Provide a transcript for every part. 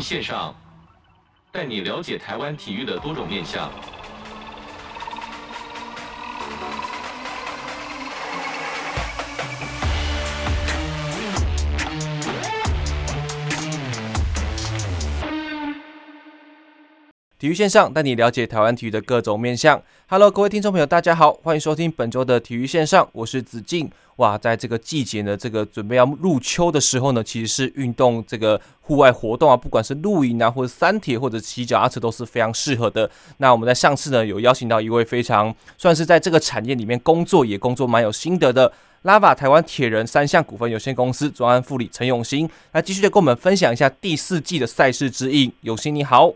线上，带你了解台湾体育的多种面向。体育线上带你了解台湾体育的各种面向。Hello，各位听众朋友，大家好，欢迎收听本周的体育线上，我是子敬。哇，在这个季节呢，这个准备要入秋的时候呢，其实是运动这个户外活动啊，不管是露营啊，或者三铁，或者骑脚踏车，都是非常适合的。那我们在上次呢，有邀请到一位非常算是在这个产业里面工作，也工作蛮有心得的拉法台湾铁人三项股份有限公司专案副理陈永兴，来继续的跟我们分享一下第四季的赛事指引。永兴你好。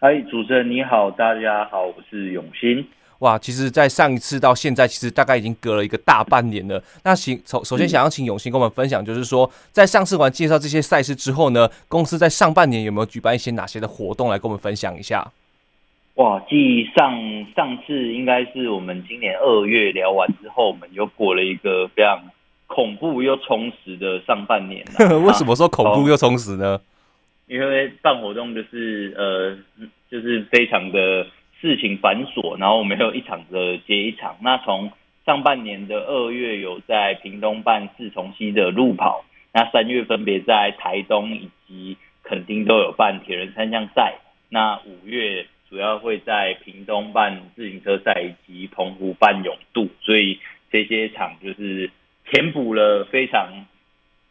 嗨，主持人你好，大家好，我是永新。哇，其实，在上一次到现在，其实大概已经隔了一个大半年了。那请首首先想要请永新跟我们分享，就是说，在上次完介绍这些赛事之后呢，公司在上半年有没有举办一些哪些的活动来跟我们分享一下？哇，继上上次应该是我们今年二月聊完之后，我们又过了一个非常恐怖又充实的上半年。为什么说恐怖又充实呢？因为办活动就是呃，就是非常的事情繁琐，然后我们有一场的接一场。那从上半年的二月有在屏东办四重溪的路跑，那三月分别在台东以及垦丁都有办铁人三项赛。那五月主要会在屏东办自行车赛以及澎湖办泳渡，所以这些场就是填补了非常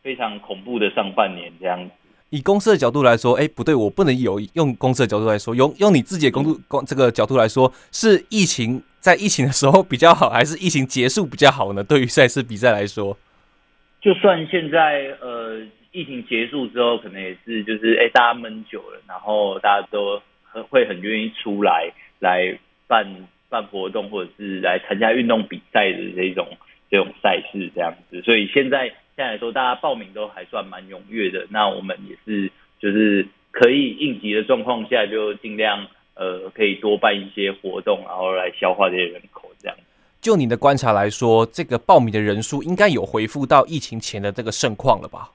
非常恐怖的上半年这样子。以公司的角度来说，哎、不对，我不能有用公司的角度来说，用用你自己的公度公这个角度来说，是疫情在疫情的时候比较好，还是疫情结束比较好呢？对于赛事比赛来说，就算现在呃疫情结束之后，可能也是就是哎、大家闷久了，然后大家都很会很愿意出来来办办活动，或者是来参加运动比赛的这种这种赛事这样子，所以现在。现在来说，大家报名都还算蛮踊跃的。那我们也是，就是可以应急的状况下，就尽量呃，可以多办一些活动，然后来消化这些人口。这样。就你的观察来说，这个报名的人数应该有回复到疫情前的这个盛况了吧？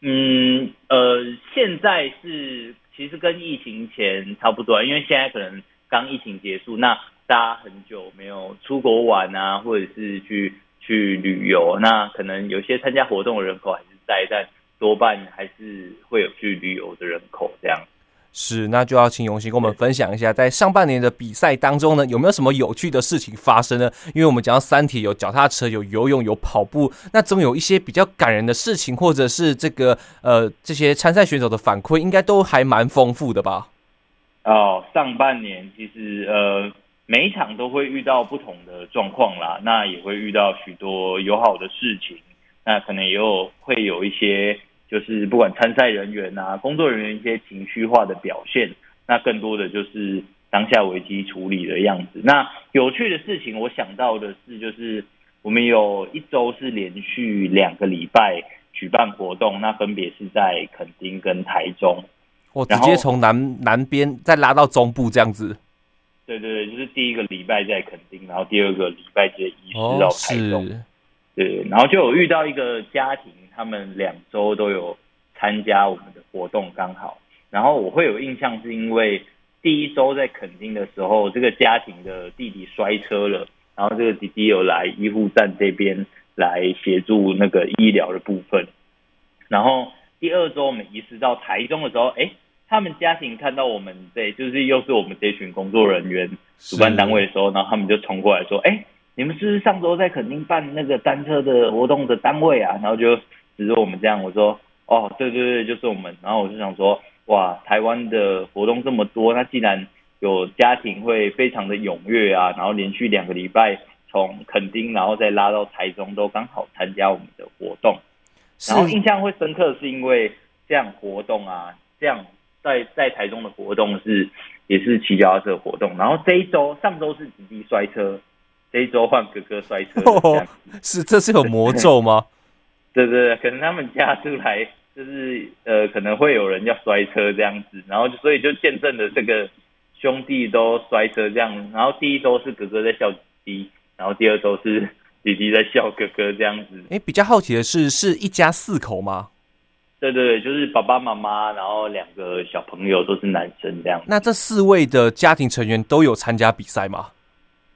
嗯，呃，现在是其实跟疫情前差不多，因为现在可能刚疫情结束，那大家很久没有出国玩啊，或者是去。去旅游，那可能有些参加活动的人口还是在，但多半还是会有去旅游的人口这样。是，那就要请永兴跟我们分享一下，在上半年的比赛当中呢，有没有什么有趣的事情发生呢？因为我们讲到三体，有脚踏车，有游泳，有跑步，那总有一些比较感人的事情，或者是这个呃这些参赛选手的反馈，应该都还蛮丰富的吧？哦，上半年其实呃。每一场都会遇到不同的状况啦，那也会遇到许多友好的事情，那可能也有会有一些就是不管参赛人员啊、工作人员一些情绪化的表现，那更多的就是当下危机处理的样子。那有趣的事情，我想到的是，就是我们有一周是连续两个礼拜举办活动，那分别是在垦丁跟台中，我直接从南南边再拉到中部这样子。对对对，就是第一个礼拜在垦丁，然后第二个礼拜直接移师到台中。哦、对，然后就有遇到一个家庭，他们两周都有参加我们的活动，刚好。然后我会有印象，是因为第一周在垦丁的时候，这个家庭的弟弟摔车了，然后这个弟弟有来医护站这边来协助那个医疗的部分。然后第二周我们移师到台中的时候，哎。他们家庭看到我们这，就是又是我们这群工作人员主办单位的时候，然后他们就冲过来说：“哎，你们是不是上周在垦丁办那个单车的活动的单位啊？”然后就指着我们这样，我说：“哦，对对对，就是我们。”然后我就想说：“哇，台湾的活动这么多，那既然有家庭会非常的踊跃啊，然后连续两个礼拜从垦丁然后再拉到台中，都刚好参加我们的活动。然后印象会深刻，是因为这样活动啊，这样。”在在台中的活动是也是骑脚踏车活动，然后这一周上周是弟弟摔车，这一周换哥哥摔车，哦，是这是有魔咒吗？对对对，可能他们家出来就是呃可能会有人要摔车这样子，然后所以就见证了这个兄弟都摔车这样，然后第一周是哥哥在笑弟弟，然后第二周是 弟弟在笑哥哥这样子。哎，比较好奇的是，是一家四口吗？对对对，就是爸爸妈妈，然后两个小朋友都是男生这样。那这四位的家庭成员都有参加比赛吗？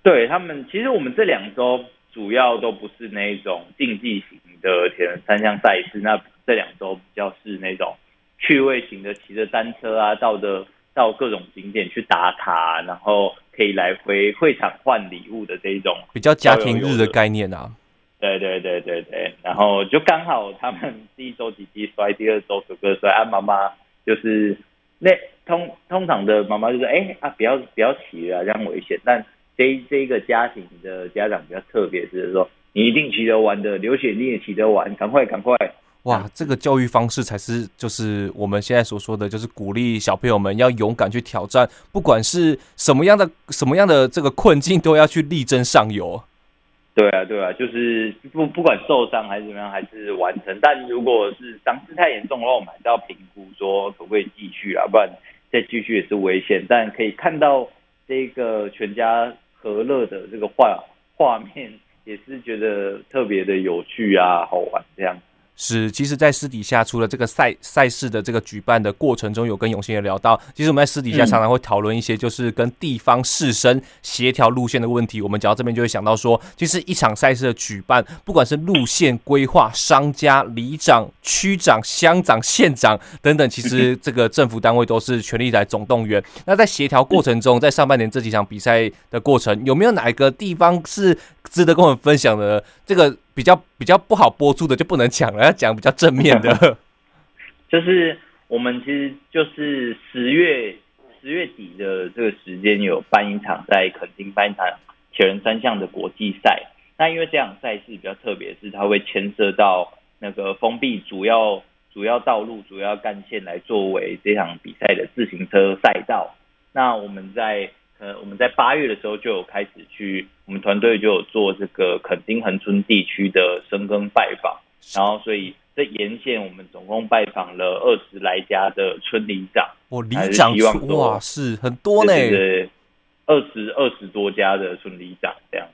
对他们，其实我们这两周主要都不是那种竞技型的铁人三项赛事，那这两周比较是那种趣味型的，骑着单车啊，到的到各种景点去打卡，然后可以来回会场换礼物的这一种比较家庭日的概念啊。对对对对对，然后就刚好他们第一周弟弟摔，第二周哥哥摔，啊妈妈就是那通通常的妈妈就是哎啊不要不要骑了，这样危险。但这这一个家庭的家长比较特别，是说你一定骑得完的，流血你也骑得完，赶快赶快。哇，这个教育方式才是就是我们现在所说的，就是鼓励小朋友们要勇敢去挑战，不管是什么样的什么样的这个困境，都要去力争上游。对啊，对啊，就是不不管受伤还是怎么样，还是完成。但如果是伤势太严重的话，我们还是要评估说可不可以继续啊，不然再继续也是危险。但可以看到这个全家和乐的这个画画面，也是觉得特别的有趣啊，好玩这样。是，其实，在私底下，除了这个赛赛事的这个举办的过程中，有跟永兴也聊到，其实我们在私底下常常会讨论一些，就是跟地方士绅协调路线的问题。我们讲到这边，就会想到说，其实一场赛事的举办，不管是路线规划、商家、里长、区长、乡长、县长等等，其实 这个政府单位都是全力来总动员。那在协调过程中，在上半年这几场比赛的过程，有没有哪一个地方是值得跟我们分享的？这个。比较比较不好播出的就不能讲了，要讲比较正面的。就是我们其实就是十月十月底的这个时间有办一场在垦丁办一场铁人三项的国际赛。那因为这场赛事比较特别，是它会牵涉到那个封闭主要主要道路、主要干线来作为这场比赛的自行车赛道。那我们在呃，我们在八月的时候就有开始去，我们团队就有做这个垦丁恒春地区的深耕拜访，然后所以这沿线我们总共拜访了二十来家的村里长，哦，里长希望哇，是很多呢，对，二十二十多家的村里长这样，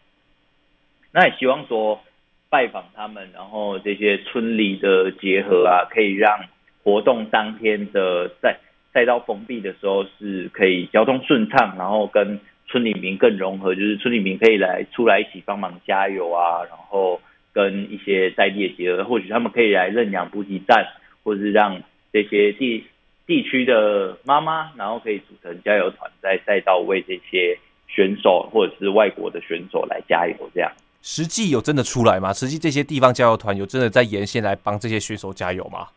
那也希望说拜访他们，然后这些村里的结合啊，可以让活动当天的在。赛道封闭的时候是可以交通顺畅，然后跟村里民更融合，就是村里民可以来出来一起帮忙加油啊，然后跟一些在地的结合，或许他们可以来认养补给站，或者是让这些地地区的妈妈，然后可以组成加油团，在赛道为这些选手或者是外国的选手来加油。这样实际有真的出来吗？实际这些地方加油团有真的在沿线来帮这些选手加油吗？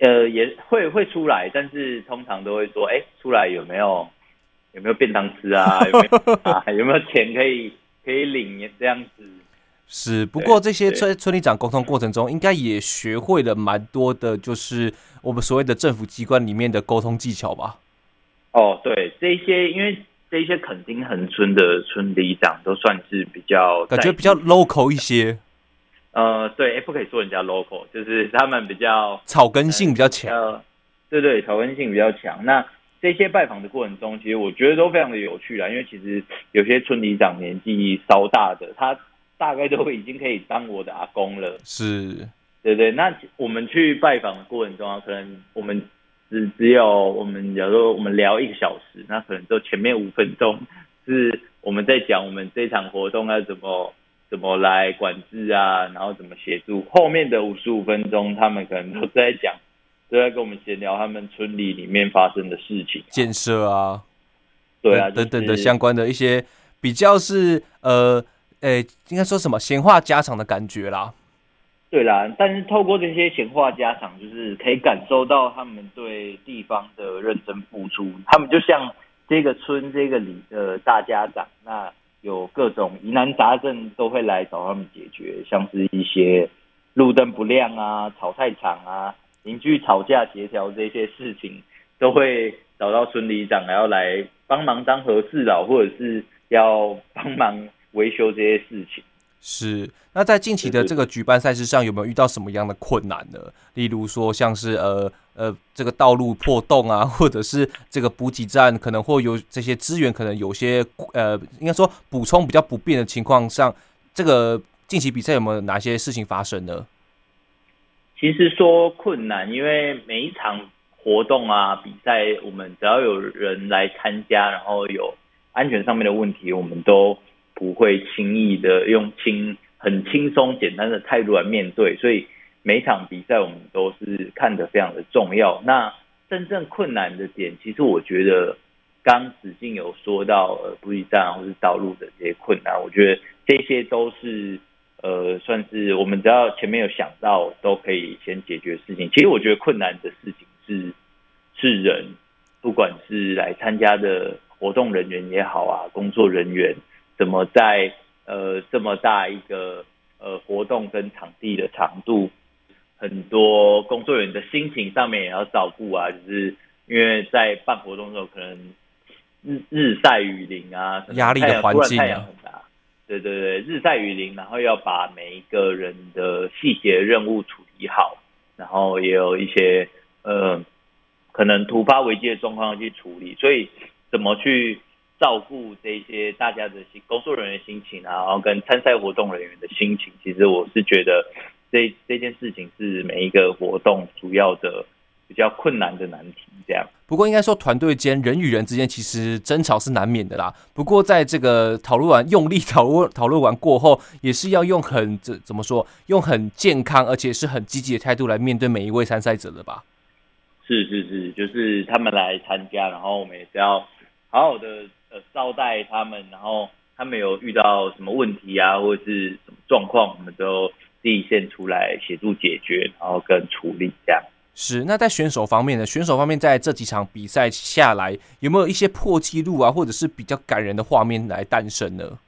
呃，也会会出来，但是通常都会说，哎，出来有没有有没有便当吃啊？有没有啊？有没有钱可以可以领这样子？是，不过这些村村里长沟通过程中，应该也学会了蛮多的，就是我们所谓的政府机关里面的沟通技巧吧？哦，对，这些因为这些垦丁恒村的村里长都算是比较感觉比较 local 一些。呃，对，不可以说人家 local，就是他们比较草根性比较强，呃，对对，草根性比较强。那这些拜访的过程中，其实我觉得都非常的有趣啦，因为其实有些村里长年纪稍大的，他大概都已经可以当我的阿公了。是，对对。那我们去拜访的过程中啊，可能我们只只有我们假如说我们聊一个小时，那可能就前面五分钟是我们在讲我们这场活动要怎么。怎么来管制啊？然后怎么协助？后面的五十五分钟，他们可能都在讲，都在跟我们闲聊他们村里里面发生的事情、啊、建设啊，对啊，等等的相关的一些比较是呃，诶，应该说什么闲话家常的感觉啦。对啦，但是透过这些闲话家常，就是可以感受到他们对地方的认真付出。他们就像这个村这个里的大家长，那。有各种疑难杂症都会来找他们解决，像是一些路灯不亮啊、炒菜场啊、邻居吵架协调这些事情，都会找到村里长，然后来帮忙当和事佬，或者是要帮忙维修这些事情。是，那在近期的这个举办赛事上，有没有遇到什么样的困难呢？例如说，像是呃呃，这个道路破洞啊，或者是这个补给站可能会有这些资源，可能有些呃，应该说补充比较不便的情况上，这个近期比赛有没有哪些事情发生呢？其实说困难，因为每一场活动啊、比赛，我们只要有人来参加，然后有安全上面的问题，我们都不会轻易的用轻很轻松简单的态度来面对。所以每场比赛，我们都是看得非常的重要。那真正困难的点，其实我觉得刚子敬有说到呃补给站或是道路的这些困难，我觉得这些都是。呃，算是我们只要前面有想到，都可以先解决事情。其实我觉得困难的事情是是人，不管是来参加的活动人员也好啊，工作人员怎么在呃这么大一个呃活动跟场地的长度，很多工作人员的心情上面也要照顾啊，就是因为在办活动的时候，可能日日晒雨淋啊，压力的环境啊。对对对，日晒雨淋，然后要把每一个人的细节任务处理好，然后也有一些呃可能突发危机的状况要去处理，所以怎么去照顾这些大家的心工作人员的心情啊，然后跟参赛活动人员的心情，其实我是觉得这这件事情是每一个活动主要的。比较困难的难题，这样。不过应该说，团队间人与人之间其实争吵是难免的啦。不过在这个讨论完、用力讨论讨论完过后，也是要用很怎怎么说，用很健康而且是很积极的态度来面对每一位参赛者的吧？是是是，就是他们来参加，然后我们也是要好好的呃招待他们，然后他们有遇到什么问题啊，或者是什么状况，我们都第一线出来协助解决，然后跟处理这样。是，那在选手方面呢？选手方面在这几场比赛下来，有没有一些破纪录啊，或者是比较感人的画面来诞生呢？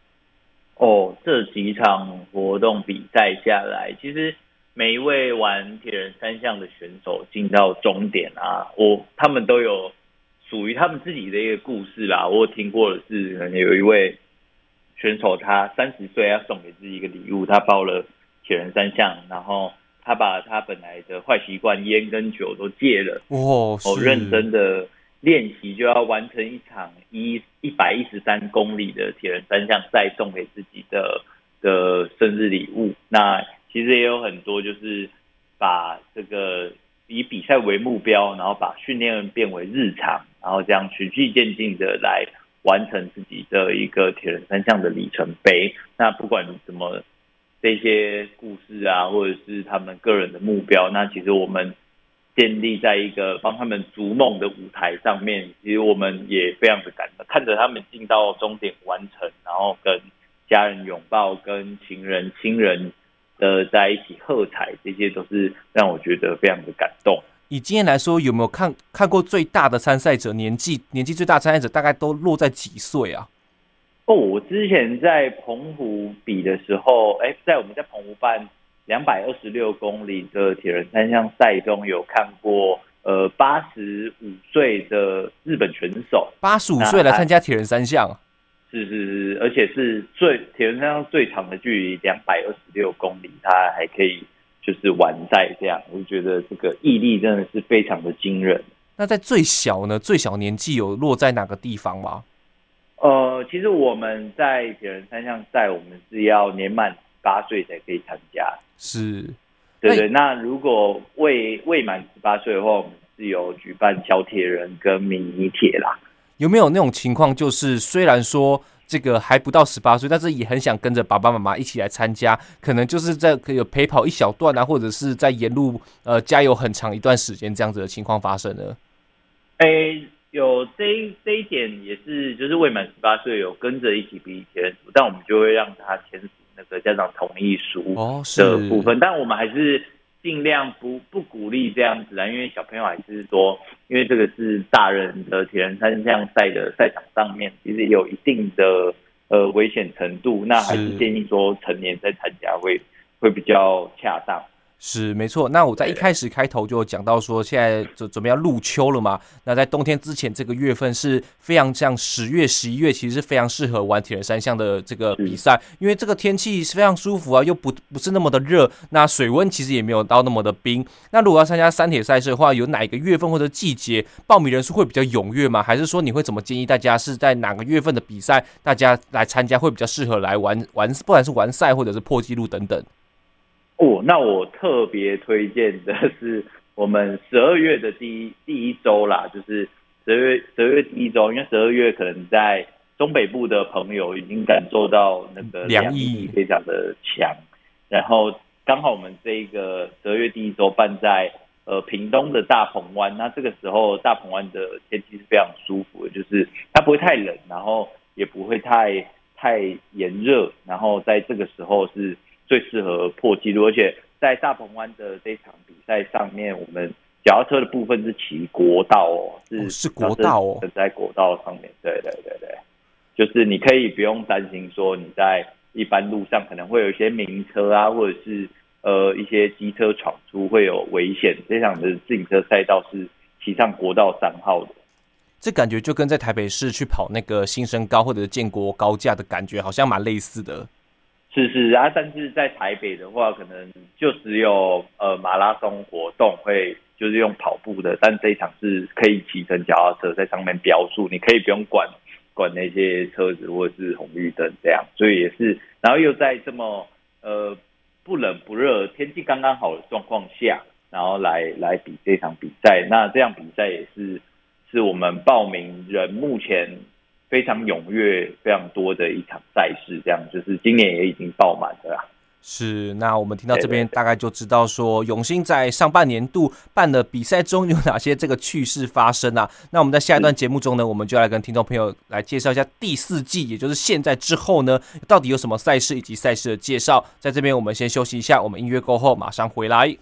哦，这几场活动比赛下来，其实每一位玩铁人三项的选手进到终点啊，我他们都有属于他们自己的一个故事啦。我有听过的是，可能有一位选手他三十岁要送给自己一个礼物，他报了铁人三项，然后。他把他本来的坏习惯烟跟酒都戒了，哦，好认真的练习，就要完成一场一一百一十三公里的铁人三项赛，送给自己的的生日礼物。那其实也有很多，就是把这个以比赛为目标，然后把训练变为日常，然后这样循序渐进的来完成自己的一个铁人三项的里程碑。那不管怎么。这些故事啊，或者是他们个人的目标，那其实我们建立在一个帮他们逐梦的舞台上面，其实我们也非常的感动，看着他们进到终点完成，然后跟家人拥抱，跟情人、亲人的在一起喝彩，这些都是让我觉得非常的感动。以经验来说，有没有看看过最大的参赛者？年纪年纪最大参赛者大概都落在几岁啊？哦，我之前在澎湖比的时候，哎，在我们在澎湖办两百二十六公里的铁人三项赛中，有看过呃八十五岁的日本选手，八十五岁来参加铁人三项，是是是，而且是最铁人三项最长的距离两百二十六公里，他还可以就是完赛这样，我就觉得这个毅力真的是非常的惊人。那在最小呢？最小年纪有落在哪个地方吗？呃，其实我们在铁人三项赛，我们是要年满十八岁才可以参加。是，对对。那如果未未满十八岁的话，我们是有举办小铁人跟迷你铁啦。有没有那种情况，就是虽然说这个还不到十八岁，但是也很想跟着爸爸妈妈一起来参加，可能就是在可以陪跑一小段啊，或者是在沿路呃加油很长一段时间这样子的情况发生呢？诶。有这一这一点也是，就是未满十八岁有跟着一起比铁人组，但我们就会让他签署那个家长同意书的部分。哦、但我们还是尽量不不鼓励这样子啊，因为小朋友还是说，因为这个是大人的铁人三项赛的赛场上面，其实有一定的呃危险程度，那还是建议说成年再参加会会比较恰当。是没错，那我在一开始开头就讲到说，现在准准备要入秋了嘛。那在冬天之前，这个月份是非常像十月、十一月，其实是非常适合玩铁人三项的这个比赛，因为这个天气是非常舒服啊，又不不是那么的热，那水温其实也没有到那么的冰。那如果要参加三铁赛事的话，有哪个月份或者季节报名人数会比较踊跃吗？还是说你会怎么建议大家是在哪个月份的比赛，大家来参加会比较适合来玩玩，不管是完赛或者是破纪录等等？哦，那我特别推荐的 是我们十二月的第一第一周啦，就是十二月十二月第一周，因为十二月可能在中北部的朋友已经感受到那个凉意非常的强，然后刚好我们这个十二月第一周办在呃屏东的大鹏湾，那这个时候大鹏湾的天气是非常舒服的，就是它不会太冷，然后也不会太太炎热，然后在这个时候是。最适合破纪录，而且在大鹏湾的这场比赛上面，我们脚踏车的部分是骑国道哦，是哦是国道哦，在国道上面，对对对对，就是你可以不用担心说你在一般路上可能会有一些名车啊，或者是呃一些机车闯出会有危险，这场的自行车赛道是骑上国道三号的，这感觉就跟在台北市去跑那个新生高或者是建国高架的感觉好像蛮类似的。是是啊，但是在台北的话，可能就只有呃马拉松活动会就是用跑步的，但这一场是可以骑乘脚踏车在上面标速，你可以不用管管那些车子或者是红绿灯这样，所以也是，然后又在这么呃不冷不热、天气刚刚好的状况下，然后来来比这场比赛，那这样比赛也是是我们报名人目前。非常踊跃、非常多的一场赛事，这样就是今年也已经爆满了啦。是，那我们听到这边大概就知道说，永兴在上半年度办的比赛中有哪些这个趣事发生啊？那我们在下一段节目中呢，我们就来跟听众朋友来介绍一下第四季，也就是现在之后呢，到底有什么赛事以及赛事的介绍。在这边我们先休息一下，我们音乐过后马上回来。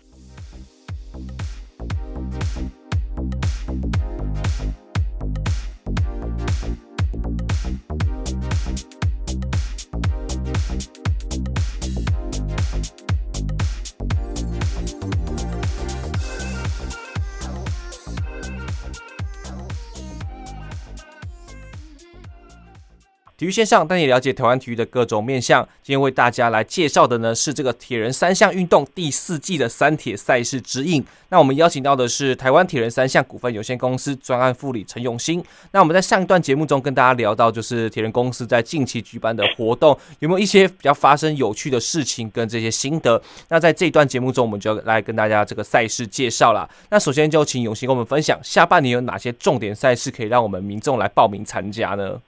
育线上带你了解台湾体育的各种面向。今天为大家来介绍的呢是这个铁人三项运动第四季的三铁赛事指引。那我们邀请到的是台湾铁人三项股份有限公司专案副理陈永兴。那我们在上一段节目中跟大家聊到，就是铁人公司在近期举办的活动有没有一些比较发生有趣的事情跟这些心得。那在这一段节目中，我们就来跟大家这个赛事介绍了。那首先就请永兴跟我们分享下半年有哪些重点赛事可以让我们民众来报名参加呢？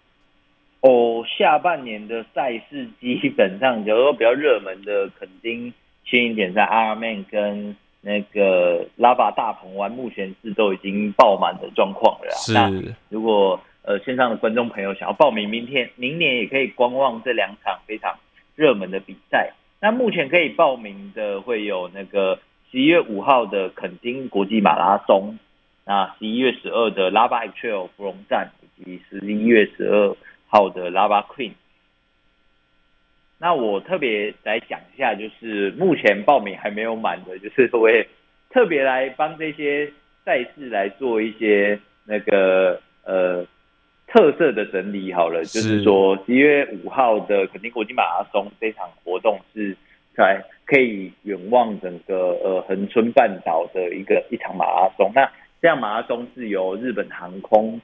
哦，下半年的赛事基本上，比如说比较热门的，肯丁轻点赛 Ironman 跟那个拉巴大鹏湾，目前是都已经爆满的状况了。是，那如果呃线上的观众朋友想要报名，明天、明年也可以观望这两场非常热门的比赛。那目前可以报名的会有那个十一月五号的垦丁国际马拉松，那十一月十二的拉巴 Trail 芙蓉站，以及十一月十二。好的，Lava Queen。那我特别来讲一下，就是目前报名还没有满的，就是我也特别来帮这些赛事来做一些那个呃特色的整理。好了，是就是说十一月五号的肯定国际马拉松这场活动是在可以远望整个呃恒春半岛的一个一场马拉松。那这样马拉松是由日本航空。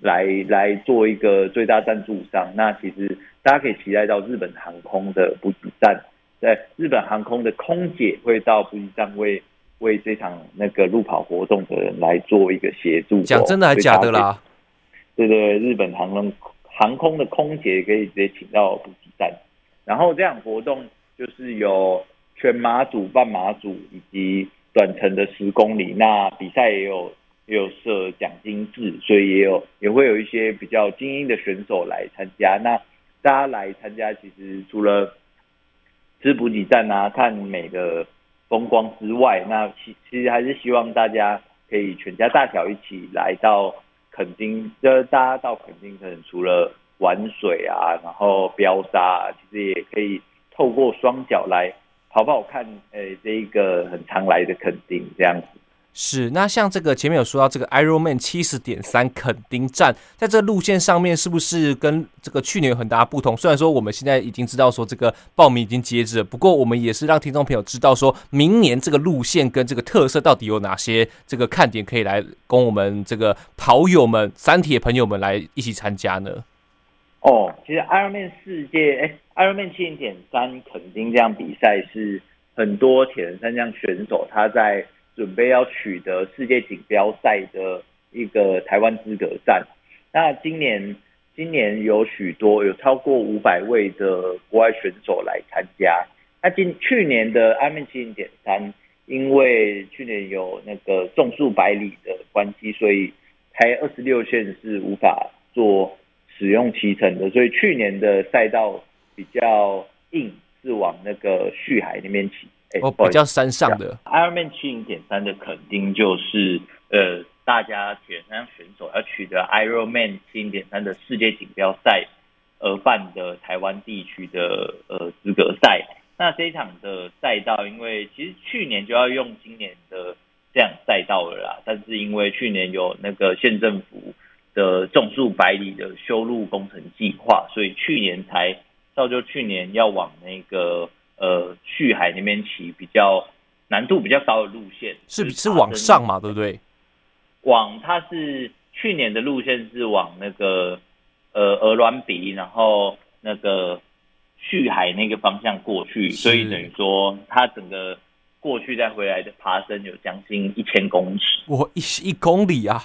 来来做一个最大赞助商，那其实大家可以期待到日本航空的补给站，在日本航空的空姐会到补给站为为这场那个路跑活动的人来做一个协助。讲真的还假的啦？对对，日本航空航空的空姐可以直接请到补给站，然后这场活动就是有全马组、半马组以及短程的十公里，那比赛也有。也有设奖金制，所以也有也会有一些比较精英的选手来参加。那大家来参加，其实除了吃补给站啊、看美的风光之外，那其其实还是希望大家可以全家大小一起来到垦丁。就大家到垦丁，可能除了玩水啊，然后飙沙啊，其实也可以透过双脚来跑跑看，诶，这一个很常来的垦丁这样子。是，那像这个前面有说到这个 Ironman 七十点三垦丁站，在这路线上面是不是跟这个去年有很大不同？虽然说我们现在已经知道说这个报名已经截止了，不过我们也是让听众朋友知道说明年这个路线跟这个特色到底有哪些这个看点可以来供我们这个跑友们、三铁朋友们来一起参加呢？哦，其实 Ironman 世界，哎，Ironman 七零点三垦丁这样比赛是。很多铁人三项选手他在准备要取得世界锦标赛的一个台湾资格战。那今年今年有许多有超过五百位的国外选手来参加。那今去年的 Ironman 七零点三，因为去年有那个纵速百里的关系，所以台二十六线是无法做使用骑乘的，所以去年的赛道比较硬，是往那个旭海那边骑。哦，比较山上的 Ironman 七零点三的肯定就是呃。大家铁人三选手要取得 Ironman 七零点三的世界锦标赛而办的台湾地区的呃资格赛，那这一场的赛道，因为其实去年就要用今年的这样赛道了啦，但是因为去年有那个县政府的种树百里的修路工程计划，所以去年才造就去年要往那个呃旭海那边骑比较难度比较高的路线，是是往上嘛，对不对？往它是去年的路线是往那个呃鹅銮鼻，然后那个旭海那个方向过去，所以等于说它整个过去再回来的爬升有将近一千公尺。我，一一公里啊！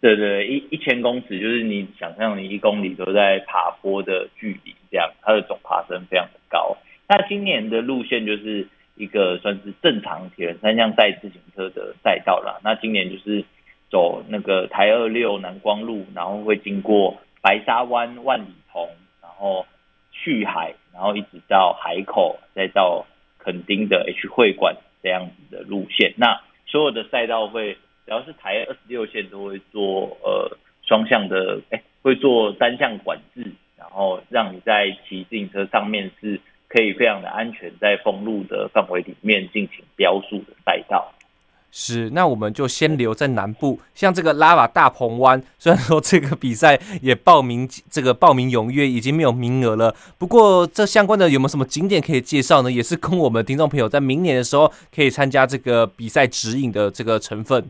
对对，一一千公尺就是你想象你一公里都在爬坡的距离，这样它的总爬升非常的高。那今年的路线就是一个算是正常铁人三项赛自行车的赛道啦。那今年就是。走那个台二六南光路，然后会经过白沙湾、万里桐，然后去海，然后一直到海口，再到垦丁的 H 会馆这样子的路线。那所有的赛道会，只要是台二十六线都会做呃双向的，哎，会做单向管制，然后让你在骑自行车上面是可以非常的安全，在封路的范围里面进行标速的赛道。是，那我们就先留在南部，像这个拉瓦大鹏湾，虽然说这个比赛也报名，这个报名踊跃，已经没有名额了。不过这相关的有没有什么景点可以介绍呢？也是供我们听众朋友在明年的时候可以参加这个比赛指引的这个成分。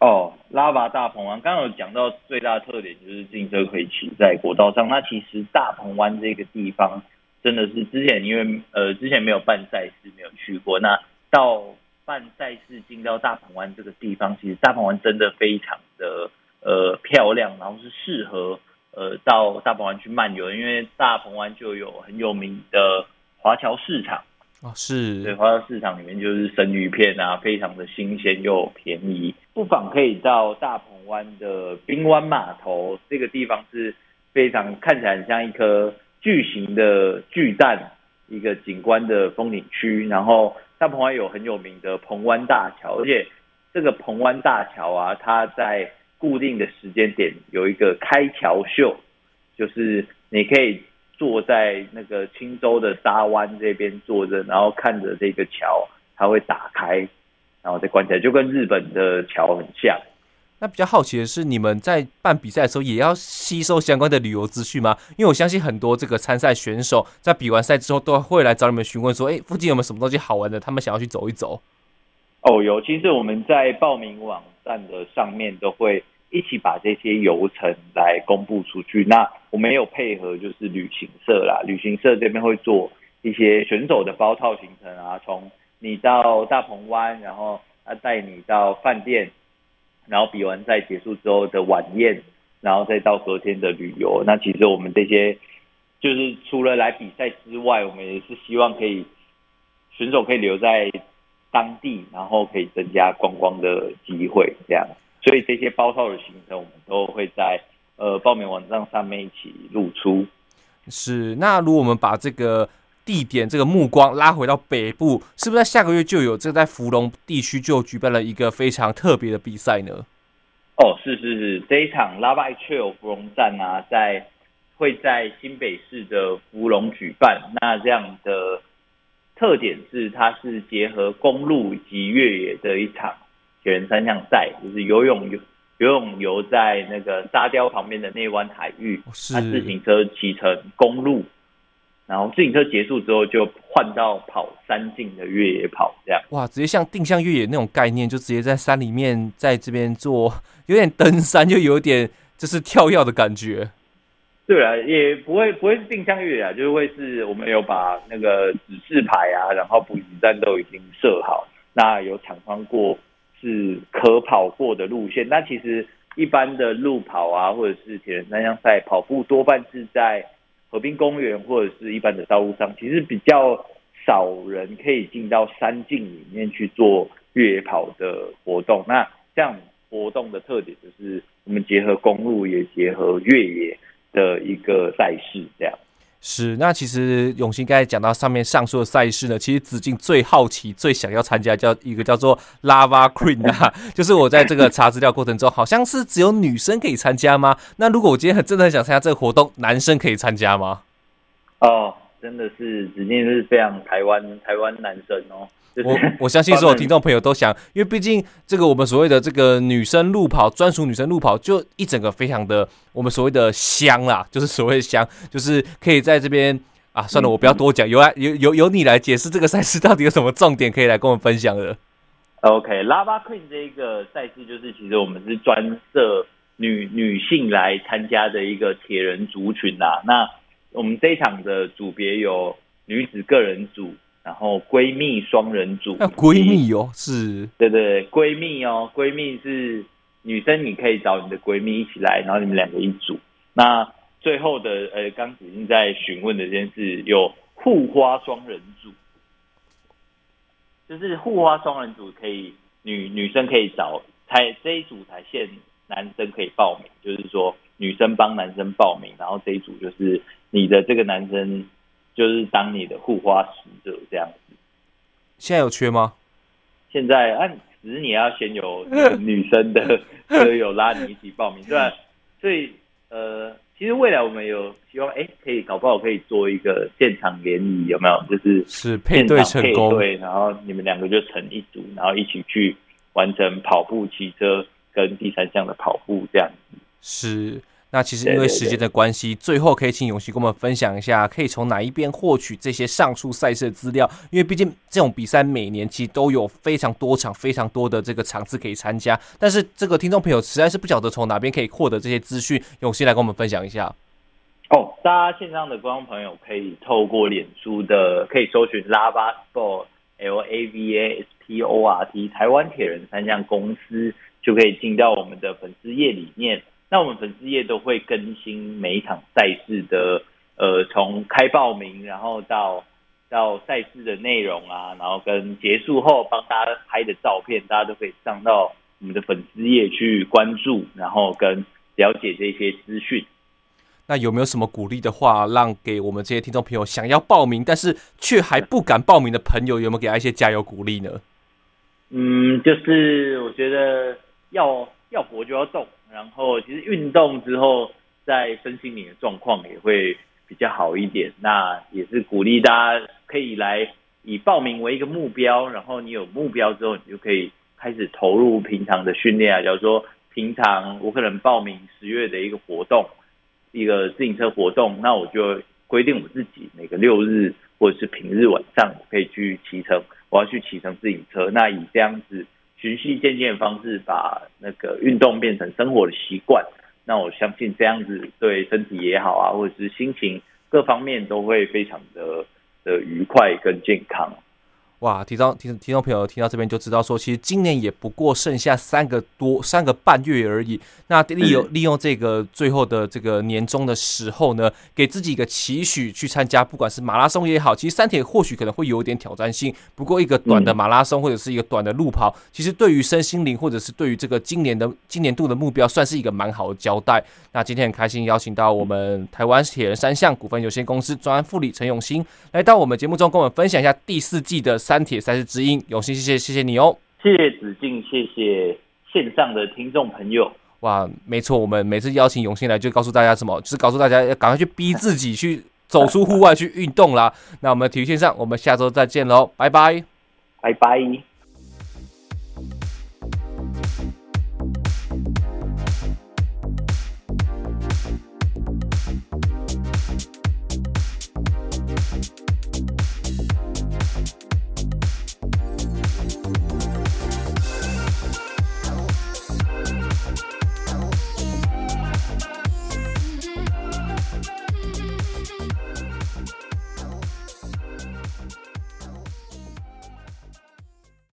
哦，拉瓦大鹏湾，刚刚有讲到最大的特点就是自行车可以骑在国道上。那其实大鹏湾这个地方真的是之前因为呃之前没有办赛事，没有去过，那到。办赛事进到大鹏湾这个地方，其实大鹏湾真的非常的呃漂亮，然后是适合呃到大鹏湾去漫游，因为大鹏湾就有很有名的华侨市场啊，是对，华侨市场里面就是生鱼片啊，非常的新鲜又便宜，不妨可以到大鹏湾的滨湾码头这个地方，是非常看起来很像一颗巨型的巨蛋，一个景观的风景区，然后。大鹏湾有很有名的鹏湾大桥，而且这个鹏湾大桥啊，它在固定的时间点有一个开桥秀，就是你可以坐在那个青洲的沙湾这边坐着，然后看着这个桥，它会打开，然后再关起来，就跟日本的桥很像。那比较好奇的是，你们在办比赛的时候也要吸收相关的旅游资讯吗？因为我相信很多这个参赛选手在比完赛之后都会来找你们询问说：“哎，附近有没有什么东西好玩的？他们想要去走一走。”哦，有。其实我们在报名网站的上面都会一起把这些游程来公布出去。那我们也有配合，就是旅行社啦，旅行社这边会做一些选手的包套行程啊，从你到大鹏湾，然后他带你到饭店。然后比完赛结束之后的晚宴，然后再到隔天的旅游。那其实我们这些就是除了来比赛之外，我们也是希望可以选手可以留在当地，然后可以增加观光的机会。这样，所以这些包套的行程我们都会在呃报名网站上面一起露出。是，那如果我们把这个。地点这个目光拉回到北部，是不是在下个月就有这个在芙蓉地区就举办了一个非常特别的比赛呢？哦，是是是，这一场 Lava Trail 芙蓉站啊，在会在新北市的芙蓉举办。那这样的特点是，它是结合公路以及越野的一场铁人三项赛，就是游泳游游泳游在那个沙雕旁边的内湾海域，是自行车骑乘公路。然后自行车结束之后，就换到跑山径的越野跑，这样哇，直接像定向越野那种概念，就直接在山里面，在这边做，有点登山，就有点就是跳跃的感觉。对啊，也不会不会是定向越野啊，就是会是我们有把那个指示牌啊，然后补给站都已经设好，那有厂商过是可跑过的路线。那其实一般的路跑啊，或者是铁人三项赛跑步，多半是在河滨公园或者是一般的道路上，其实比较少人可以进到山径里面去做越野跑的活动。那这样活动的特点就是我们结合公路也结合越野。的一个赛事，这样是。那其实永兴刚才讲到上面上述的赛事呢，其实子敬最好奇、最想要参加叫一个叫做 Lava Queen 啊，就是我在这个查资料过程中，好像是只有女生可以参加吗？那如果我今天很真的很想参加这个活动，男生可以参加吗？哦，真的是子敬是非常台湾台湾男生哦。我我相信所有听众朋友都想，因为毕竟这个我们所谓的这个女生路跑，专属女生路跑，就一整个非常的我们所谓的香啦，就是所谓的香，就是可以在这边啊，算了，我不要多讲，由来由由由你来解释这个赛事到底有什么重点可以来跟我们分享的。OK，Lava Queen 这一个赛事就是其实我们是专设女女性来参加的一个铁人族群呐。那我们这一场的组别有女子个人组。然后闺蜜双人组，闺蜜哦，是，对对，闺蜜哦，闺蜜是女生，你可以找你的闺蜜一起来，然后你们两个一组。那最后的呃，刚子敬在询问的这件事，有护花双人组，就是护花双人组可以女女生可以找，才这一组才限男生可以报名，就是说女生帮男生报名，然后这一组就是你的这个男生。就是当你的护花使者这样子。现在有缺吗？现在按、啊、只是你要先有 女生的车友拉你一起报名，对吧？所以呃，其实未来我们有希望，哎、欸，可以搞不好可以做一个现场联谊，有没有？就是是配对成功，对，然后你们两个就成一组，然后一起去完成跑步、骑车跟第三项的跑步这样子。是。那其实因为时间的关系，最后可以请永新跟我们分享一下，可以从哪一边获取这些上述赛事的资料？因为毕竟这种比赛每年其实都有非常多场、非常多的这个场次可以参加，但是这个听众朋友实在是不晓得从哪边可以获得这些资讯，永新来跟我们分享一下。哦，大家线上的观众朋友可以透过脸书的，可以搜寻 Lava Sport，L A V A S P O R T，台湾铁人三项公司，就可以进到我们的粉丝页里面。那我们粉丝页都会更新每一场赛事的，呃，从开报名，然后到到赛事的内容啊，然后跟结束后帮大家拍的照片，大家都可以上到我们的粉丝页去关注，然后跟了解这些资讯。那有没有什么鼓励的话，让给我们这些听众朋友想要报名，但是却还不敢报名的朋友，有没有给他一些加油鼓励呢？嗯，就是我觉得要要活就要动。然后，其实运动之后，在身心灵的状况也会比较好一点。那也是鼓励大家可以来以报名为一个目标，然后你有目标之后，你就可以开始投入平常的训练啊。假如说平常我可能报名十月的一个活动，一个自行车活动，那我就规定我自己每个六日或者是平日晚上我可以去骑乘，我要去骑乘自行车。那以这样子。循序渐进的方式，把那个运动变成生活的习惯。那我相信这样子对身体也好啊，或者是心情各方面都会非常的的愉快跟健康。哇，听到听听众朋友听到这边就知道说，其实今年也不过剩下三个多三个半月而已。那利用利用这个最后的这个年终的时候呢，给自己一个期许去参加，不管是马拉松也好，其实三铁或许可能会有点挑战性。不过一个短的马拉松或者是一个短的路跑，其实对于身心灵或者是对于这个今年的今年度的目标，算是一个蛮好的交代。那今天很开心邀请到我们台湾铁人三项股份有限公司专案副理陈永新来到我们节目中，跟我们分享一下第四季的。三铁赛事知音，永兴，谢谢，谢谢你哦，谢谢子敬，谢谢线上的听众朋友。哇，没错，我们每次邀请永兴来，就告诉大家什么，就是告诉大家要赶快去逼自己去走出户外去运动啦。那我们体育线上，我们下周再见喽，拜拜，拜拜。